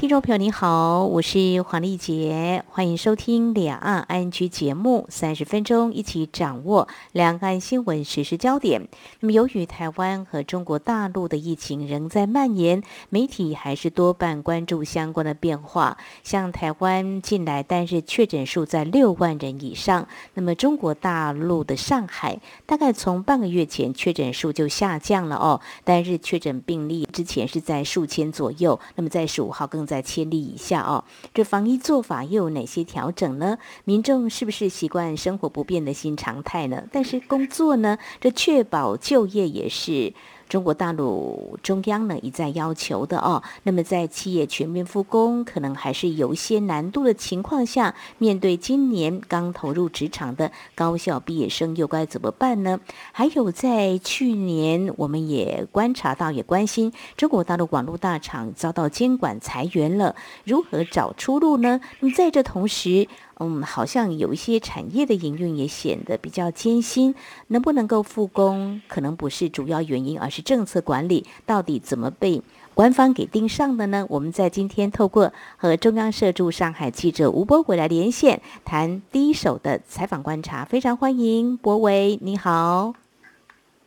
听众朋友你好，我是黄丽杰，欢迎收听两岸安居节目，三十分钟一起掌握两岸新闻实时焦点。那么，由于台湾和中国大陆的疫情仍在蔓延，媒体还是多半关注相关的变化。像台湾近来单日确诊数在六万人以上，那么中国大陆的上海大概从半个月前确诊数就下降了哦，单日确诊病例之前是在数千左右，那么在十五号更在千里以下哦，这防疫做法又有哪些调整呢？民众是不是习惯生活不变的新常态呢？但是工作呢？这确保就业也是。中国大陆中央呢一再要求的哦，那么在企业全面复工，可能还是有一些难度的情况下，面对今年刚投入职场的高校毕业生，又该怎么办呢？还有在去年，我们也观察到，也关心中国大陆网络大厂遭到监管裁员了，如何找出路呢？那么在这同时，嗯，好像有一些产业的营运也显得比较艰辛，能不能够复工，可能不是主要原因，而是政策管理到底怎么被官方给盯上的呢？我们在今天透过和中央社驻上海记者吴博伟来连线，谈第一手的采访观察，非常欢迎博伟，你好。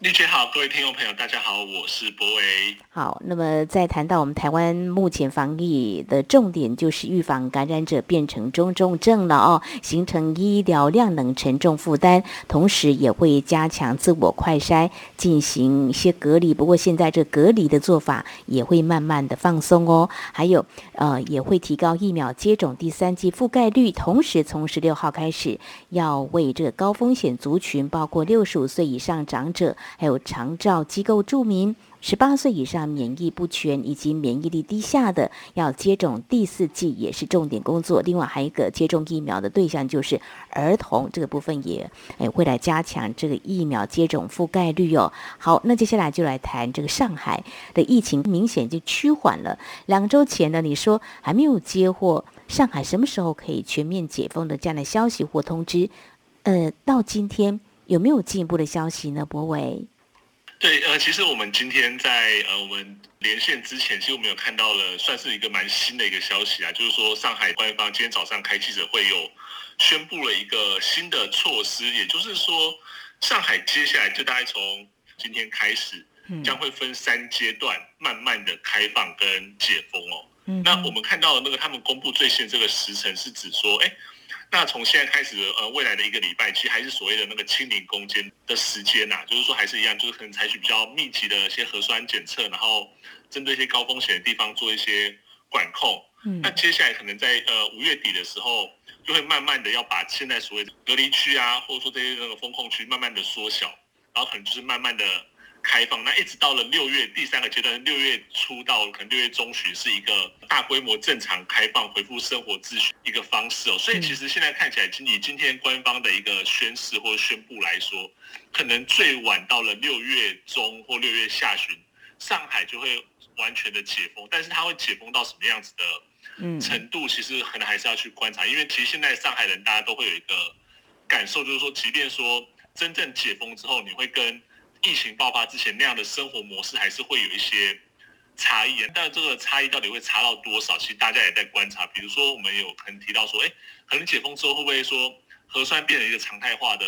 丽姐好，各位听众朋友，大家好，我是博维。好，那么在谈到我们台湾目前防疫的重点，就是预防感染者变成中重症了哦，形成医疗量能沉重负担，同时也会加强自我快筛，进行一些隔离。不过现在这隔离的做法也会慢慢的放松哦，还有呃也会提高疫苗接种第三剂覆盖率，同时从十六号开始要为这高风险族群，包括六十五岁以上长者。还有长照机构住民，十八岁以上免疫不全以及免疫力低下的，要接种第四剂也是重点工作。另外还有一个接种疫苗的对象就是儿童，这个部分也诶会来加强这个疫苗接种覆盖率哦。好，那接下来就来谈这个上海的疫情明显就趋缓了。两周前呢，你说还没有接获上海什么时候可以全面解封的这样的消息或通知，呃，到今天。有没有进一步的消息呢，博伟？对，呃，其实我们今天在呃我们连线之前，其实我们有看到了，算是一个蛮新的一个消息啊，就是说上海官方今天早上开记者会，有宣布了一个新的措施，也就是说，上海接下来就大概从今天开始，将会分三阶段慢慢的开放跟解封哦。那我们看到那个他们公布最新这个时辰是指说，哎。那从现在开始，呃，未来的一个礼拜，其实还是所谓的那个清零攻坚的时间呐，就是说还是一样，就是可能采取比较密集的一些核酸检测，然后针对一些高风险的地方做一些管控。嗯，那接下来可能在呃五月底的时候，就会慢慢的要把现在所谓的隔离区啊，或者说这些那个风控区，慢慢的缩小，然后可能就是慢慢的。开放，那一直到了六月第三个阶段，六月初到可能六月中旬是一个大规模正常开放、恢复生活秩序一个方式哦。所以其实现在看起来，以今天官方的一个宣誓或者宣布来说，可能最晚到了六月中或六月下旬，上海就会完全的解封。但是它会解封到什么样子的程度，其实可能还是要去观察。因为其实现在上海人大家都会有一个感受，就是说，即便说真正解封之后，你会跟疫情爆发之前那样的生活模式还是会有一些差异，但这个差异到底会差到多少？其实大家也在观察。比如说，我们有可能提到说，哎，可能解封之后会不会说核酸变成一个常态化的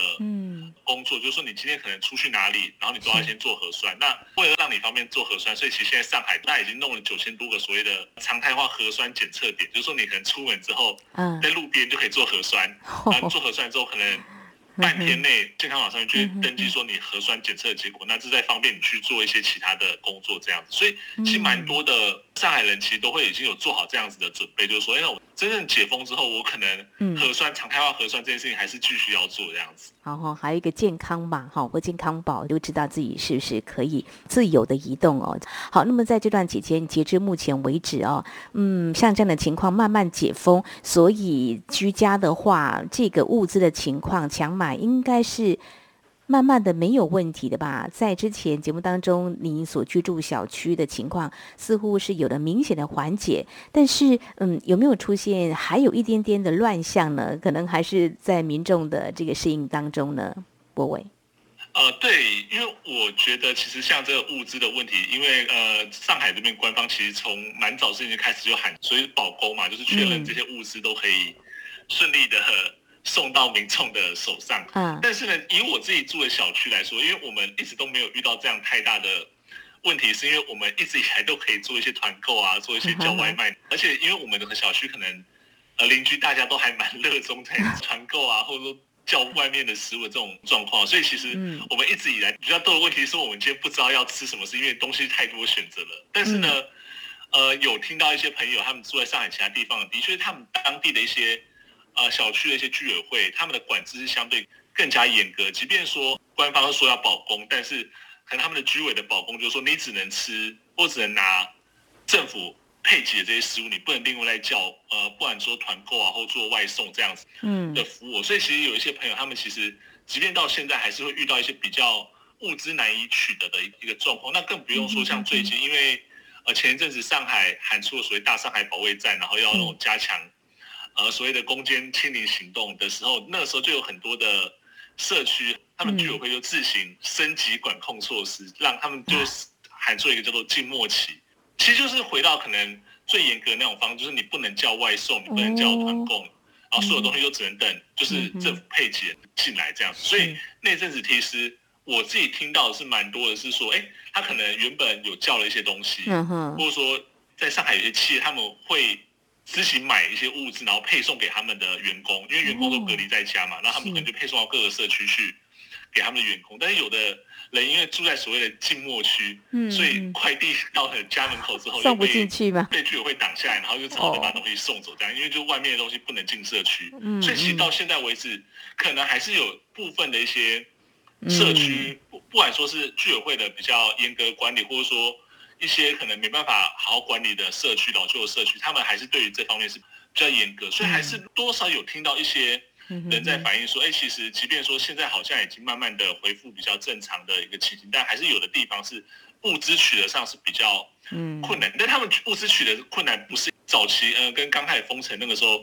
工作？就是说，你今天可能出去哪里，然后你都要先做核酸。那为了让你方便做核酸，所以其实现在上海那已经弄了九千多个所谓的常态化核酸检测点，就是说你可能出门之后，在路边就可以做核酸。然后做核酸之后可能。半天内健康码上面去登记说你核酸检测的结果，那是在方便你去做一些其他的工作这样子，所以其实蛮多的上海人其实都会已经有做好这样子的准备，就是说，哎，我真正解封之后，我可能核酸常态化核酸这件事情还是继续要做这样子。然后还有一个健康码哈或健康宝，就知道自己是不是可以自由的移动哦。好，那么在这段期间，截至目前为止哦，嗯，像这样的情况慢慢解封，所以居家的话，这个物资的情况强买应该是慢慢的没有问题的吧？在之前节目当中，你所居住小区的情况似乎是有了明显的缓解，但是，嗯，有没有出现还有一点点的乱象呢？可能还是在民众的这个适应当中呢，博伟。呃，对，因为我觉得其实像这个物资的问题，因为呃，上海这边官方其实从蛮早之前开始就喊，所以保供嘛，就是确认这些物资都可以顺利的。送到民众的手上，嗯，但是呢，以我自己住的小区来说，因为我们一直都没有遇到这样太大的问题，是因为我们一直以来都可以做一些团购啊，做一些叫外卖，而且因为我们的小区可能呃邻居大家都还蛮热衷在团购啊，或者说叫外面的食物这种状况，所以其实我们一直以来比较多的问题是我们今天不知道要吃什么，是因为东西太多选择了。但是呢，呃，有听到一些朋友他们住在上海其他地方，的确他们当地的一些。呃，小区的一些居委会，他们的管制是相对更加严格。即便说官方说要保供，但是可能他们的居委的保供就是说，你只能吃或只能拿政府配给的这些食物，你不能另外再叫呃，不管说团购啊或做外送这样子的服务。所以其实有一些朋友，他们其实即便到现在还是会遇到一些比较物资难以取得的一个状况。那更不用说像最近，因为呃前一阵子上海喊出了所谓大上海保卫战，然后要那种加强。呃，所谓的攻坚清零行动的时候，那个时候就有很多的社区，他们居委会就自行升级管控措施，让他们就喊出一个叫做静默期，其实就是回到可能最严格的那种方式，就是你不能叫外送，你不能叫团购，然后所有东西都只能等，就是政府配给进来这样。所以那阵子其实我自己听到的是蛮多的，是说，哎，他可能原本有叫了一些东西，或者说在上海有些企业他们会。自行买一些物资，然后配送给他们的员工，因为员工都隔离在家嘛，那他们可能就配送到各个社区去给他们的员工。但是有的人因为住在所谓的静默区，所以快递到了家门口之后送不进去嘛？被居委会挡下来，然后就只好把东西送走这样。因为就外面的东西不能进社区，所以其实到现在为止，可能还是有部分的一些社区，不不管说是居委会的比较严格管理，或者说。一些可能没办法好好管理的社区、老旧的社区，他们还是对于这方面是比较严格，所以还是多少有听到一些人在反映说，哎，其实即便说现在好像已经慢慢的恢复比较正常的一个情形，但还是有的地方是物资取得上是比较困难。但他们物资取得困难不是。早期呃，跟刚开始封城那个时候，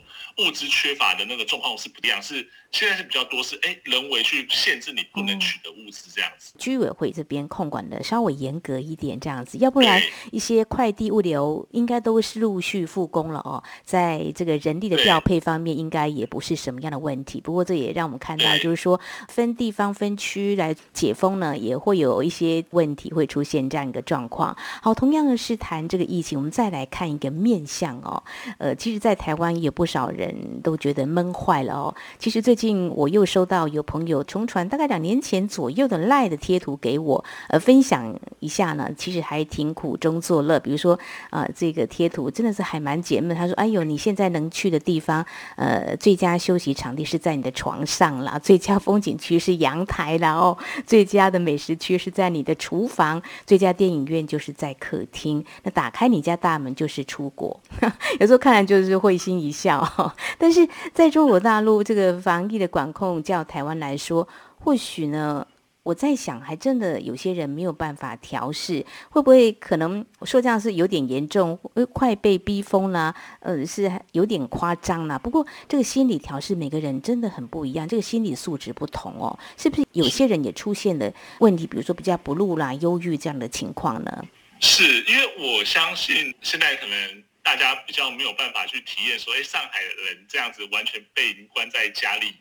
物资缺乏的那个状况是不一样，是现在是比较多是哎，人为去限制你不能取得物资这样子。居委会这边控管的稍微严格一点这样子，要不然一些快递物流应该都是陆续复工了哦，在这个人力的调配方面应该也不是什么样的问题。不过这也让我们看到，就是说分地方分区来解封呢，也会有一些问题会出现这样一个状况。好，同样的是谈这个疫情，我们再来看一个面向。哦，呃，其实，在台湾有不少人都觉得闷坏了哦。其实最近我又收到有朋友重传大概两年前左右的赖的贴图给我，呃，分享一下呢。其实还挺苦中作乐。比如说，啊，这个贴图真的是还蛮解闷。他说：“哎呦，你现在能去的地方，呃，最佳休息场地是在你的床上啦，最佳风景区是阳台啦，哦，最佳的美食区是在你的厨房，最佳电影院就是在客厅。那打开你家大门就是出国。” 有时候看来就是会心一笑，但是在中国大陆这个防疫的管控，较台湾来说，或许呢，我在想，还真的有些人没有办法调试，会不会可能说这样是有点严重，快被逼疯了，呃，是有点夸张了。不过这个心理调试，每个人真的很不一样，这个心理素质不同哦，是不是有些人也出现了问题，比如说比较不露啦、忧郁这样的情况呢？是因为我相信现在可能。大家比较没有办法去体验说，哎，上海的人这样子完全被关在家里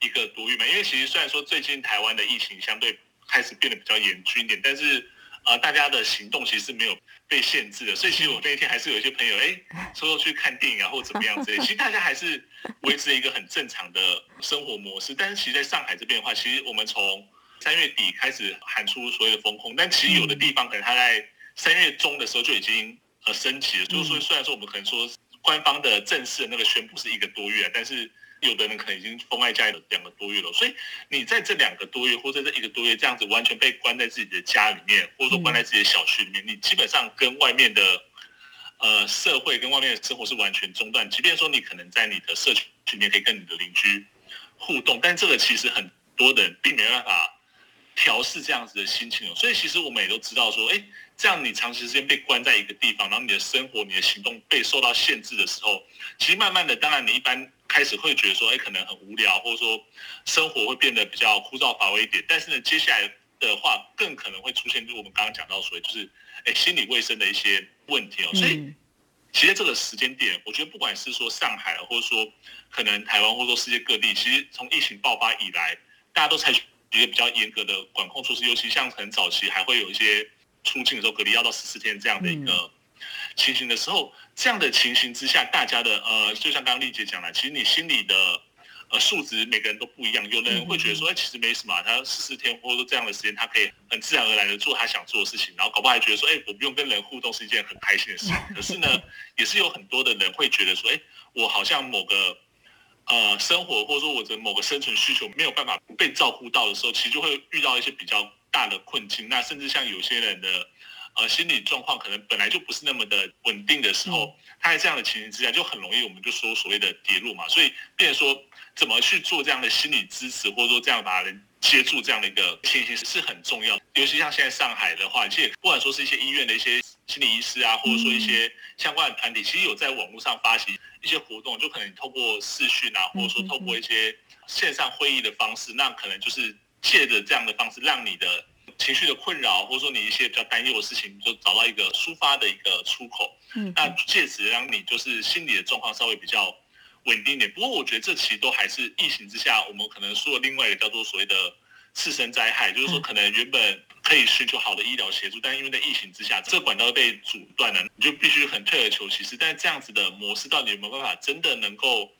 一个多月嘛？因为其实虽然说最近台湾的疫情相对开始变得比较严峻一点，但是呃，大家的行动其实是没有被限制的。所以其实我那一天还是有一些朋友，哎，说说去看电影啊，或怎么样之类。其实大家还是维持一个很正常的生活模式。但是其实在上海这边的话，其实我们从三月底开始喊出所有的风控，但其实有的地方可能他在三月中的时候就已经。呃，升级了，就是说，虽然说我们可能说官方的正式的那个宣布是一个多月，但是有的人可能已经封在家里两个多月了。所以你在这两个多月或者这一个多月这样子完全被关在自己的家里面，或者说关在自己的小区里面，你基本上跟外面的呃社会跟外面的生活是完全中断。即便说你可能在你的社区里面可以跟你的邻居互动，但这个其实很多的人并没办法调试这样子的心情哦。所以其实我们也都知道说，哎，这样你长时间被关在一个地方，然后你的生活、你的行动被受到限制的时候，其实慢慢的，当然你一般开始会觉得说，哎，可能很无聊，或者说生活会变得比较枯燥乏味一点。但是呢，接下来的话更可能会出现，就我们刚刚讲到所谓就是哎心理卫生的一些问题哦。所以其实这个时间点，我觉得不管是说上海，或者说可能台湾，或者说世界各地，其实从疫情爆发以来，大家都采取一个比较严格的管控措施，尤其像很早期还会有一些出境的时候隔离要到十四天这样的一个情形的时候，这样的情形之下，大家的呃，就像刚刚丽姐讲了，其实你心里的。呃，数值每个人都不一样，有的人会觉得说，哎，其实没什么，他十四天或者说这样的时间，他可以很自然而然的做他想做的事情，然后搞不好还觉得说，哎，我不用跟人互动是一件很开心的事。可是呢，也是有很多的人会觉得说，哎，我好像某个呃生活或者说我的某个生存需求没有办法被照顾到的时候，其实就会遇到一些比较大的困境。那甚至像有些人的呃心理状况可能本来就不是那么的稳定的时候，他在这样的情形之下，就很容易我们就说所谓的跌落嘛。所以，变说。怎么去做这样的心理支持，或者说这样把人接住这样的一个情形是很重要。尤其像现在上海的话，其实不管说是一些医院的一些心理医师啊，或者说一些相关的团体，其实有在网络上发起一些活动，就可能透过视讯啊，或者说透过一些线上会议的方式，那可能就是借着这样的方式，让你的情绪的困扰，或者说你一些比较担忧的事情，就找到一个抒发的一个出口。嗯，那借此让你就是心理的状况稍微比较。稳定一点，不过我觉得这其实都还是疫情之下，我们可能说另外一个叫做所谓的次生灾害，就是说可能原本可以寻求好的医疗协助，但因为在疫情之下，这管道被阻断了，你就必须很退而求其次。但是这样子的模式到底有没有办法真的能够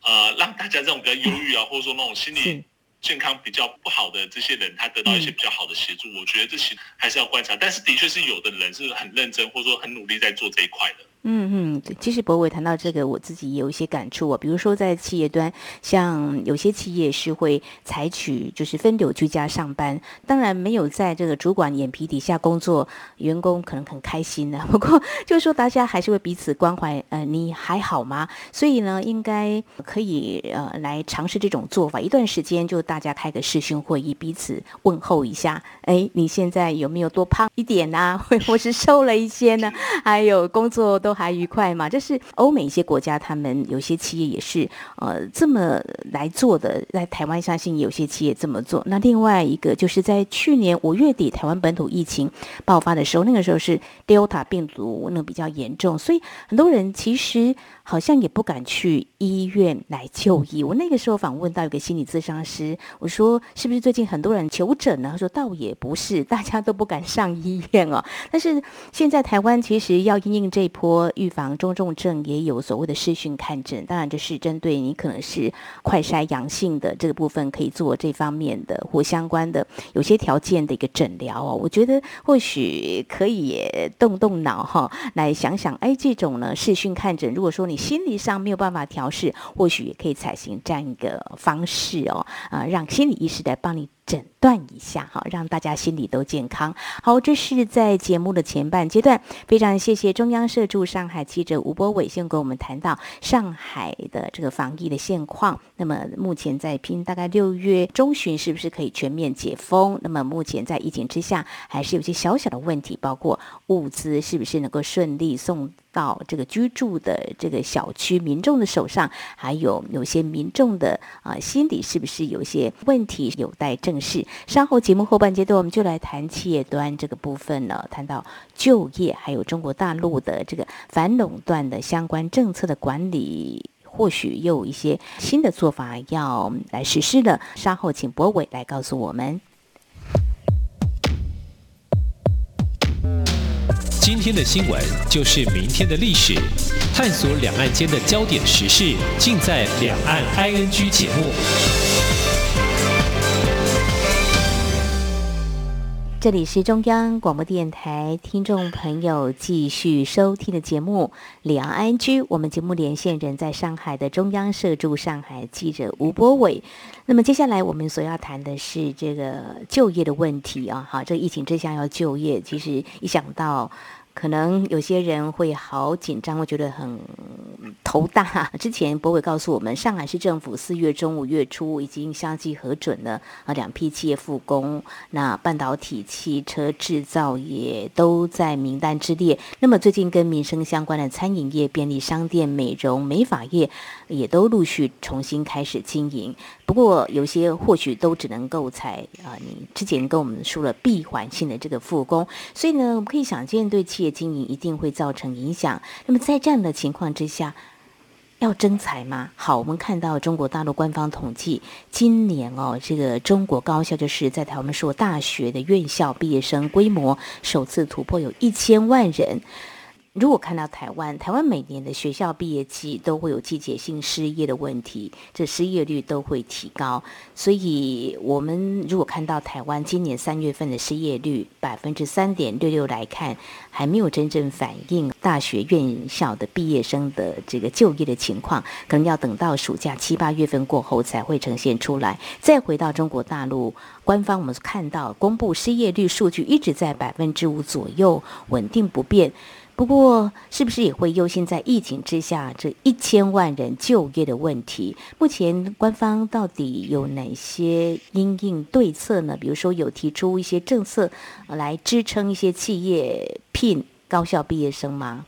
呃让大家这种比较忧郁啊，或者说那种心理健康比较不好的这些人，他得到一些比较好的协助？我觉得这些还是要观察，但是的确是有的人是很认真或者说很努力在做这一块的。嗯嗯，其实博伟谈到这个，我自己也有一些感触啊。比如说在企业端，像有些企业是会采取就是分流居家上班，当然没有在这个主管眼皮底下工作，员工可能很开心的。不过就是说大家还是会彼此关怀，呃，你还好吗？所以呢，应该可以呃来尝试这种做法，一段时间就大家开个视讯会议，彼此问候一下。哎，你现在有没有多胖一点啊？或是瘦了一些呢？还有工作都。都还愉快嘛？这是欧美一些国家，他们有些企业也是呃这么来做的。在台湾，相信有些企业这么做。那另外一个就是在去年五月底，台湾本土疫情爆发的时候，那个时候是 Delta 病毒那比较严重，所以很多人其实。好像也不敢去医院来就医。我那个时候访问到一个心理咨商师，我说是不是最近很多人求诊呢？他说倒也不是，大家都不敢上医院哦。但是现在台湾其实要应应这波预防中重症，也有所谓的视讯看诊，当然这是针对你可能是快筛阳性的这个部分，可以做这方面的或相关的有些条件的一个诊疗哦。我觉得或许可以动动脑哈，来想想，哎，这种呢视讯看诊，如果说你心理上没有办法调试，或许也可以采行这样一个方式哦，啊，让心理医师来帮你。诊断一下哈，让大家心里都健康。好，这是在节目的前半阶段，非常谢谢中央社驻上海记者吴波伟先跟我们谈到上海的这个防疫的现况。那么目前在拼，大概六月中旬是不是可以全面解封？那么目前在疫情之下，还是有些小小的问题，包括物资是不是能够顺利送到这个居住的这个小区民众的手上？还有有些民众的啊心理是不是有些问题有待正？视稍后节目后半阶段，我们就来谈企业端这个部分了。谈到就业，还有中国大陆的这个反垄断的相关政策的管理，或许又有一些新的做法要来实施了。稍后请博伟来告诉我们。今天的新闻就是明天的历史，探索两岸间的焦点时事，尽在《两岸 ING》节目。这里是中央广播电台听众朋友继续收听的节目《两岸安居》，我们节目连线人在上海的中央社驻上海记者吴波伟。那么接下来我们所要谈的是这个就业的问题啊，好，这疫情之下要就业，其实一想到。可能有些人会好紧张，会觉得很头大。之前博伟告诉我们，上海市政府四月中、五月初已经相继核准了啊两批企业复工，那半导体、汽车制造业都在名单之列。那么最近跟民生相关的餐饮业、便利商店、美容美发业也都陆续重新开始经营。不过有些或许都只能够采啊，你之前跟我们说了闭环性的这个复工，所以呢，我们可以想见对业经营一定会造成影响。那么在这样的情况之下，要征才吗？好，我们看到中国大陆官方统计，今年哦，这个中国高校就是在台湾说大学的院校毕业生规模首次突破有一千万人。如果看到台湾，台湾每年的学校毕业季都会有季节性失业的问题，这失业率都会提高。所以，我们如果看到台湾今年三月份的失业率百分之三点六六来看，还没有真正反映大学院校的毕业生的这个就业的情况，可能要等到暑假七八月份过后才会呈现出来。再回到中国大陆官方，我们看到公布失业率数据一直在百分之五左右，稳定不变。不过，是不是也会忧心在疫情之下这一千万人就业的问题？目前官方到底有哪些因应对策呢？比如说，有提出一些政策来支撑一些企业聘高校毕业生吗？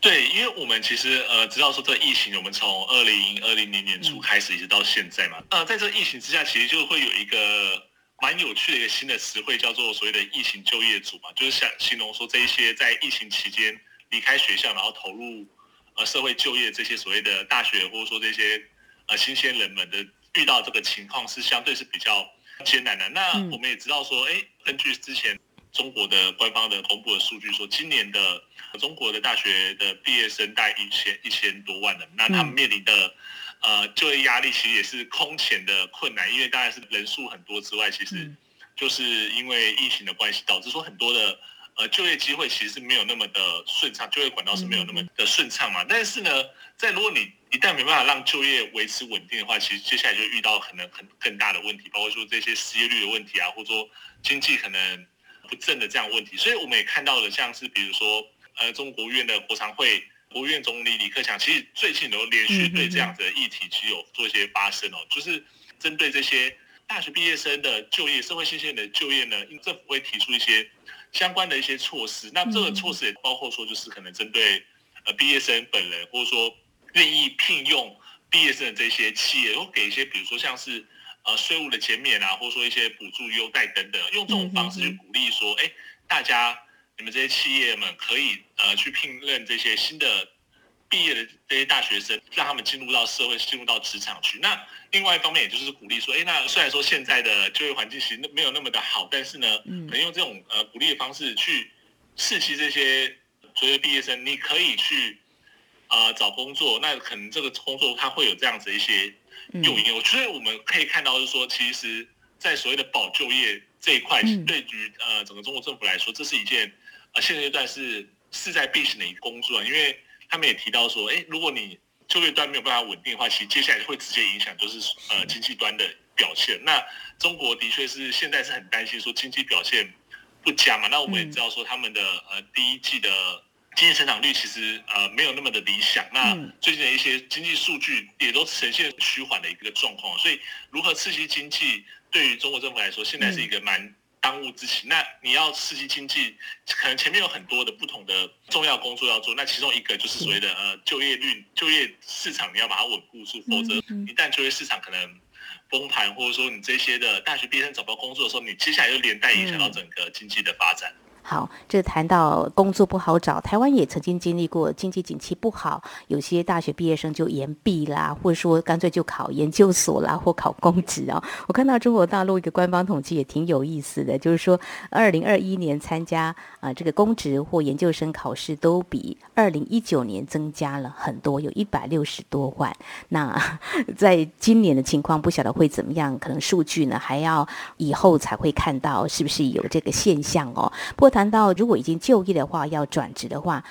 对，因为我们其实呃知道说这疫情，我们从二零二零年年初开始一直到现在嘛，呃，在这疫情之下，其实就会有一个。蛮有趣的一个新的词汇，叫做所谓的疫情就业组嘛，就是想形容说这一些在疫情期间离开学校，然后投入呃社会就业这些所谓的大学或者说这些呃新鲜人们的遇到这个情况是相对是比较艰难的。那我们也知道说，哎，根据之前中国的官方的公布的数据说，今年的中国的大学的毕业生大概一千一千多万人，那他们面临的。呃，就业压力其实也是空前的困难，因为当然是人数很多之外，其实就是因为疫情的关系，导致说很多的呃就业机会其实是没有那么的顺畅，就业管道是没有那么的顺畅嘛。但是呢，在如果你一旦没办法让就业维持稳定的话，其实接下来就遇到可能很更大的问题，包括说这些失业率的问题啊，或者说经济可能不振的这样问题。所以我们也看到了，像是比如说呃中国院的国常会。国务院总理李克强其实最近都连续对这样子的议题其实有做一些发声哦，就是针对这些大学毕业生的就业、社会新鲜的就业呢，政府会提出一些相关的一些措施。那这个措施也包括说，就是可能针对呃毕业生本人，或者说愿意聘用毕业生的这些企业，会给一些比如说像是呃税务的减免啊，或者说一些补助优待等等，用这种方式去鼓励说，哎，大家。你们这些企业们可以呃去聘任这些新的毕业的这些大学生，让他们进入到社会，进入到职场去。那另外一方面，也就是鼓励说，哎，那虽然说现在的就业环境其实没有那么的好，但是呢，能用这种呃鼓励的方式去刺激这些所谓毕业生，你可以去呃找工作。那可能这个工作它会有这样子一些诱因。我觉得我们可以看到是说，其实，在所谓的保就业这一块，对于呃整个中国政府来说，这是一件。现阶段是势在必行的一个工作，因为他们也提到说，哎，如果你就业端没有办法稳定的话，其实接下来会直接影响就是呃经济端的表现。那中国的确是现在是很担心说经济表现不佳嘛。那我们也知道说他们的呃第一季的经济成长率其实呃没有那么的理想。那最近的一些经济数据也都呈现趋缓的一个状况。所以如何刺激经济，对于中国政府来说，现在是一个蛮。当务之急。那你要刺激经济，可能前面有很多的不同的重要工作要做。那其中一个就是所谓的呃就业率、就业市场，你要把它稳固住，否则一旦就业市场可能崩盘，或者说你这些的大学毕业生找不到工作的时候，你接下来又连带影响到整个经济的发展。好，这谈到工作不好找，台湾也曾经经历过经济景气不好，有些大学毕业生就延毕啦，或者说干脆就考研究所啦，或考公职啊。我看到中国大陆一个官方统计也挺有意思的，就是说，二零二一年参加啊这个公职或研究生考试都比二零一九年增加了很多，有一百六十多万。那 在今年的情况不晓得会怎么样，可能数据呢还要以后才会看到是不是有这个现象哦。不过。谈到如果已经就业的话，要转职的话，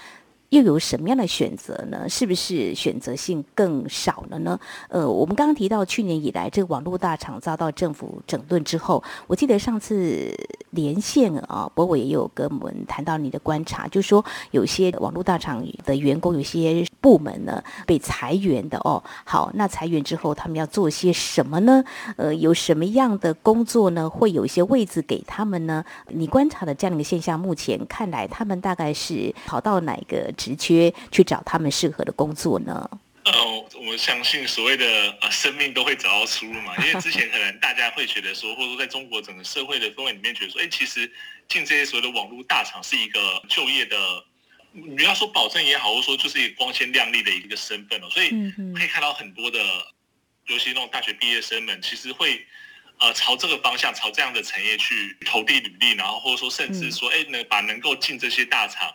又有什么样的选择呢？是不是选择性更少了呢？呃，我们刚刚提到去年以来，这个网络大厂遭到政府整顿之后，我记得上次连线啊，博伟也有跟我们谈到你的观察，就说有些网络大厂的员工，有些部门呢被裁员的哦。好，那裁员之后，他们要做些什么呢？呃，有什么样的工作呢？会有一些位置给他们呢？你观察的这样的一个现象，目前看来，他们大概是跑到哪个？职缺去找他们适合的工作呢？呃，我相信所谓的呃生命都会找到出路嘛。因为之前可能 大家会觉得说，或者说在中国整个社会的氛围里面，觉得说，哎，其实进这些所谓的网络大厂是一个就业的，你要说保证也好，或者说就是一个光鲜亮丽的一个身份哦。所以可以看到很多的，尤其那种大学毕业生们，其实会呃朝这个方向，朝这样的产业去投递履历，然后或者说甚至说，哎，能把能够进这些大厂。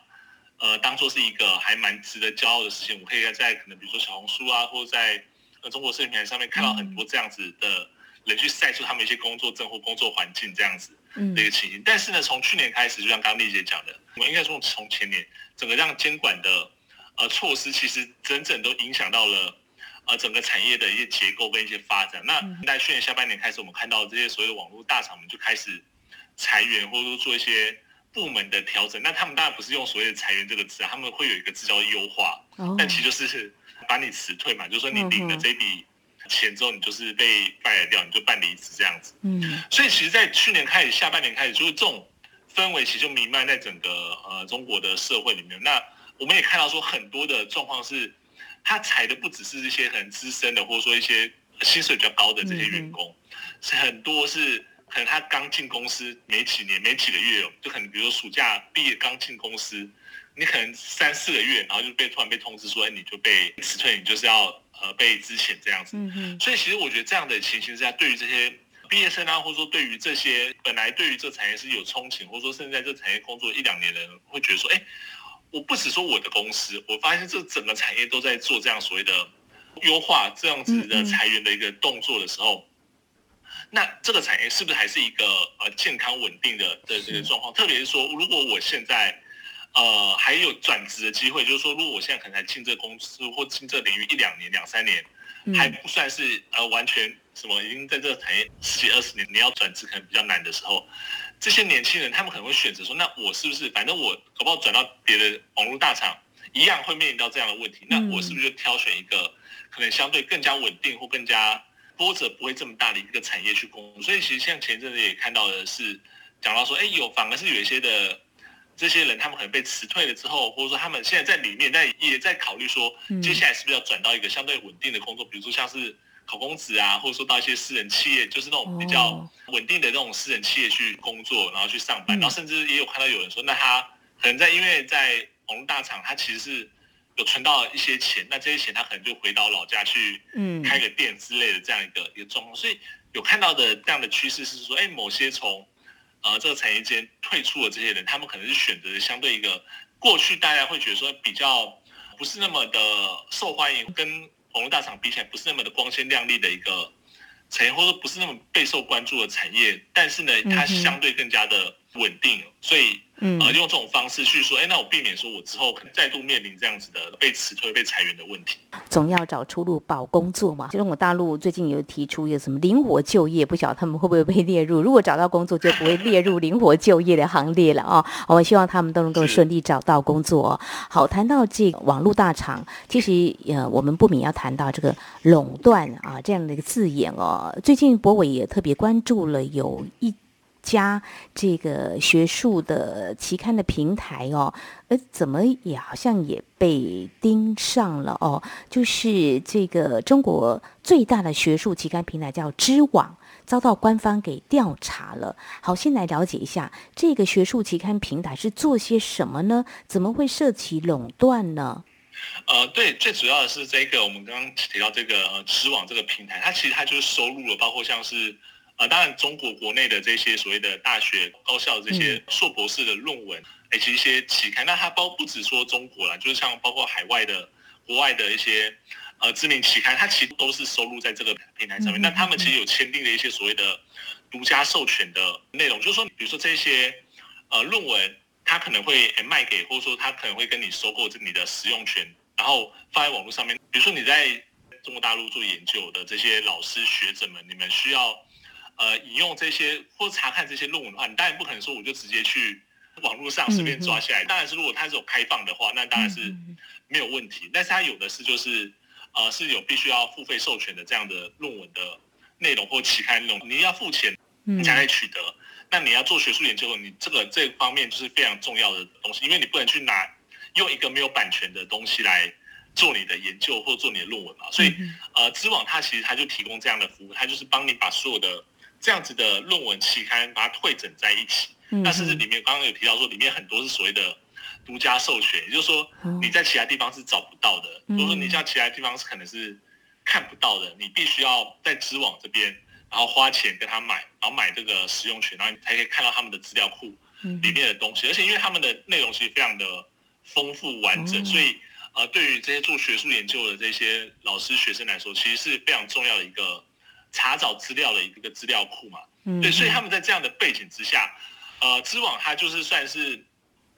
呃，当做是一个还蛮值得骄傲的事情，我可以在可能比如说小红书啊，或者在呃中国视频平台上面看到很多这样子的人去晒出他们一些工作证或工作环境这样子的一个情形。但是呢，从去年开始，就像刚刚丽姐讲的，我应该说从前年，整个让监管的呃措施，其实整整都影响到了呃整个产业的一些结构跟一些发展。那在去年下半年开始，我们看到这些所谓的网络大厂们就开始裁员，或者说做一些。部门的调整，那他们当然不是用所谓的裁员这个词啊，他们会有一个字叫优化，但其实就是把你辞退嘛，就是说你领了这笔钱之后，你就是被败掉，你就办离职这样子。嗯，所以其实，在去年开始，下半年开始，就是这种氛围其实就弥漫在整个呃中国的社会里面。那我们也看到说，很多的状况是，他裁的不只是一些很资深的，或者说一些薪水比较高的这些员工，是很多是。可能他刚进公司没几年，没几个月哦，就可能比如说暑假毕业刚进公司，你可能三四个月，然后就被突然被通知说，哎，你就被辞退，你就是要呃被之前这样子。所以其实我觉得这样的情形之下，对于这些毕业生啊，或者说对于这些本来对于这产业是有憧憬，或者说甚至在这产业工作一两年的人，会觉得说，哎，我不只说我的公司，我发现这整个产业都在做这样所谓的优化这样子的裁员的一个动作的时候。那这个产业是不是还是一个呃健康稳定的的这个状况？特别是说，如果我现在呃还有转职的机会，就是说，如果我现在可能才进这公司或进这领域一两年、两三年，还不算是呃完全什么已经在这个产业十几二十年，你要转职可能比较难的时候，这些年轻人他们可能会选择说，那我是不是反正我搞不好转到别的网络大厂，一样会面临到这样的问题？那我是不是就挑选一个可能相对更加稳定或更加？波折不会这么大的一个产业去工作，所以其实像前阵子也看到的是，讲到说，哎，有反而是有一些的这些人，他们可能被辞退了之后，或者说他们现在在里面，但也在考虑说，接下来是不是要转到一个相对稳定的工作，比如说像是考公职啊，或者说到一些私人企业，就是那种比较稳定的那种私人企业去工作，然后去上班，然后甚至也有看到有人说，那他可能在因为在网络大厂，他其实是。有存到一些钱，那这些钱他可能就回到老家去，嗯，开个店之类的这样一个一个状况。所以有看到的这样的趋势是说，哎，某些从呃这个产业间退出的这些人，他们可能是选择相对一个过去大家会觉得说比较不是那么的受欢迎，跟网络大厂比起来不是那么的光鲜亮丽的一个产业，或者说不是那么备受关注的产业，但是呢，它相对更加的稳定，所以。嗯，啊，用这种方式去说，哎，那我避免说我之后可能再度面临这样子的被辞退、被裁员的问题。总要找出路保工作嘛。中国大陆最近有提出一个什么灵活就业，不晓得他们会不会被列入？如果找到工作，就不会列入灵活就业的行列了啊。我们希望他们都能够顺利找到工作。好，谈到这个网络大厂，其实呃，我们不免要谈到这个垄断啊这样的一个字眼哦。最近博伟也特别关注了有一。加这个学术的期刊的平台哦，呃，怎么也好像也被盯上了哦。就是这个中国最大的学术期刊平台叫知网，遭到官方给调查了。好，先来了解一下这个学术期刊平台是做些什么呢？怎么会涉及垄断呢？呃，对，最主要的是这个我们刚刚提到这个知网这个平台，它其实它就是收录了包括像是。啊，当然，中国国内的这些所谓的大学高校这些硕博士的论文，以及一些期刊，那它包不止说中国啦，就是像包括海外的、国外的一些呃知名期刊，它其实都是收录在这个平台上面。那他们其实有签订的一些所谓的独家授权的内容，就是说，比如说这些呃论文。它可能会卖给，或者说它可能会跟你收购这你的使用权，然后放在网络上面。比如说你在中国大陆做研究的这些老师学者们，你们需要呃引用这些或查看这些论文的话，你当然不可能说我就直接去网络上随便抓下来。当然是如果它是有开放的话，那当然是没有问题。但是它有的是就是呃是有必须要付费授权的这样的论文的内容或期刊内容，你要付钱你才能取得。那你要做学术研究，你这个这方面就是非常重要的东西，因为你不能去拿用一个没有版权的东西来做你的研究或做你的论文嘛。所以，呃，知网它其实它就提供这样的服务，它就是帮你把所有的这样子的论文期刊把它汇整在一起。那甚至里面刚刚有提到说，里面很多是所谓的独家授权，也就是说你在其他地方是找不到的，如果说你像其他地方是可能是看不到的，你必须要在知网这边。然后花钱跟他买，然后买这个使用权，然后你才可以看到他们的资料库里面的东西。而且因为他们的内容其实非常的丰富完整，所以呃，对于这些做学术研究的这些老师学生来说，其实是非常重要的一个查找资料的一个资料库嘛。对，所以他们在这样的背景之下，呃，知网它就是算是。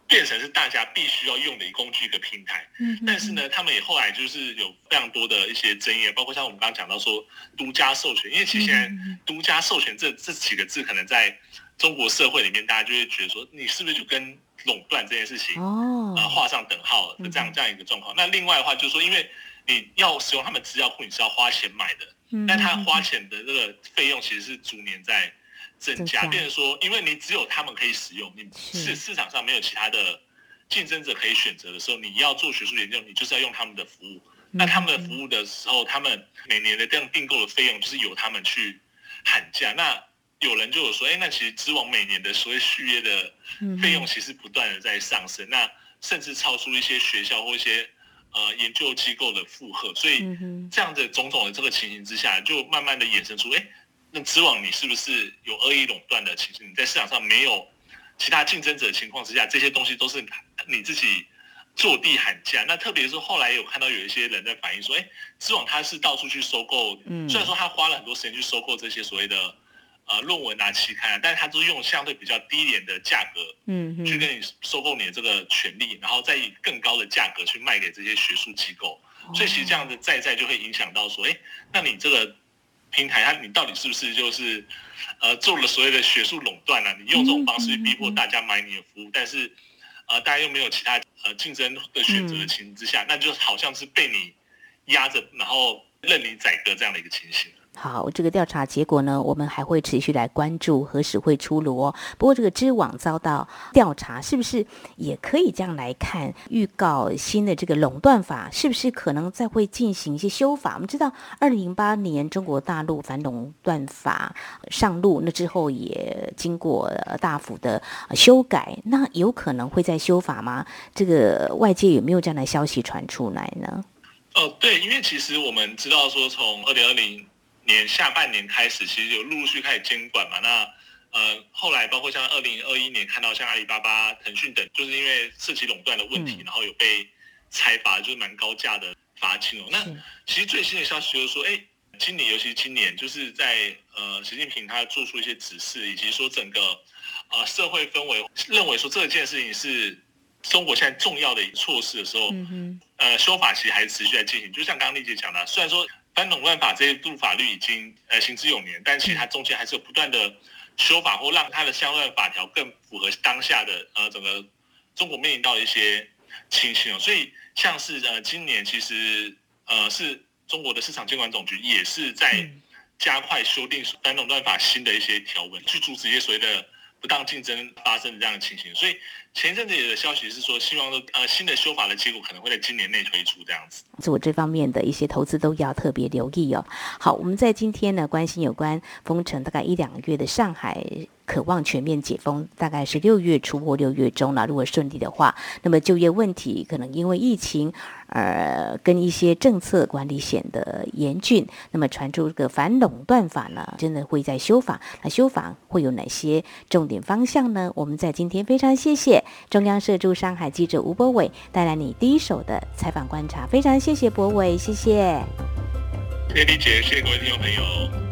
变成是大家必须要用的一工具一个平台，嗯，但是呢，他们也后来就是有非常多的一些争议，包括像我们刚刚讲到说独家授权，因为其实现在独家授权这这几个字，可能在中国社会里面，大家就会觉得说，你是不是就跟垄断这件事情哦，呃，画上等号的这样这样一个状况。那另外的话，就是说，因为你要使用他们资料库，你是要花钱买的，嗯，但他花钱的这个费用其实是逐年在。增加，变成说，因为你只有他们可以使用，你市市场上没有其他的竞争者可以选择的时候，你要做学术研究，你就是要用他们的服务。那他们的服务的时候，他们每年的这样订购的费用就是由他们去喊价。那有人就有说，哎，那其实知网每年的所谓续约的费用其实不断的在上升，那甚至超出一些学校或一些呃研究机构的负荷。所以这样的种种的这个情形之下，就慢慢的衍生出，哎。那知网你是不是有恶意垄断的情形？你在市场上没有其他竞争者的情况之下，这些东西都是你自己坐地喊价。那特别是后来有看到有一些人在反映说，哎，知网它是到处去收购，虽然说他花了很多时间去收购这些所谓的呃论文啊期刊啊，但是他都是用相对比较低廉的价格，嗯，去跟你收购你的这个权利，然后再以更高的价格去卖给这些学术机构。所以其实这样的在在就会影响到说，哎，那你这个。平台，它你到底是不是就是，呃，做了所谓的学术垄断呢？你用这种方式去逼迫大家买你的服务，但是，呃，大家又没有其他呃竞争的选择的情形之下，那就好像是被你压着，然后任你宰割这样的一个情形。好，这个调查结果呢，我们还会持续来关注，何时会出炉哦。不过这个知网遭到调查，是不是也可以这样来看？预告新的这个垄断法，是不是可能再会进行一些修法？我们知道，二零零八年中国大陆反垄断法上路，那之后也经过大幅的修改，那有可能会再修法吗？这个外界有没有这样的消息传出来呢？哦，对，因为其实我们知道说，从二零二零。年下半年开始，其实就陆陆续开始监管嘛。那呃，后来包括像二零二一年看到像阿里巴巴、腾讯等，就是因为涉及垄断的问题，然后有被裁罚，就是蛮高价的罚金哦。那其实最新的消息就是说，哎，今年尤其今年，就是在呃，习近平他做出一些指示，以及说整个呃社会氛围认为说这件事情是中国现在重要的一个措施的时候，呃，修法其实还持续在进行。就像刚刚丽姐讲的，虽然说。反垄断法这一部法律已经呃行之有年，但其实它中间还是有不断的修法或让它的相关法条更符合当下的呃整个中国面临到一些情形哦。所以像是呃今年其实呃是中国的市场监管总局也是在加快修订反垄断法新的一些条文，去阻止一些所谓的不当竞争发生的这样的情形。所以。前一阵子有的消息是说，希望说呃新的修法的结果可能会在今年内推出这样子。做这方面的一些投资都要特别留意哦。好，我们在今天呢关心有关封城大概一两个月的上海。渴望全面解封，大概是六月初或六月中了。如果顺利的话，那么就业问题可能因为疫情，呃，跟一些政策管理显得严峻。那么传出这个反垄断法呢，真的会在修法。那修法会有哪些重点方向呢？我们在今天非常谢谢中央社驻上海记者吴博伟带来你第一手的采访观察。非常谢谢博伟，谢谢。谢谢李姐，谢谢各位听众朋友。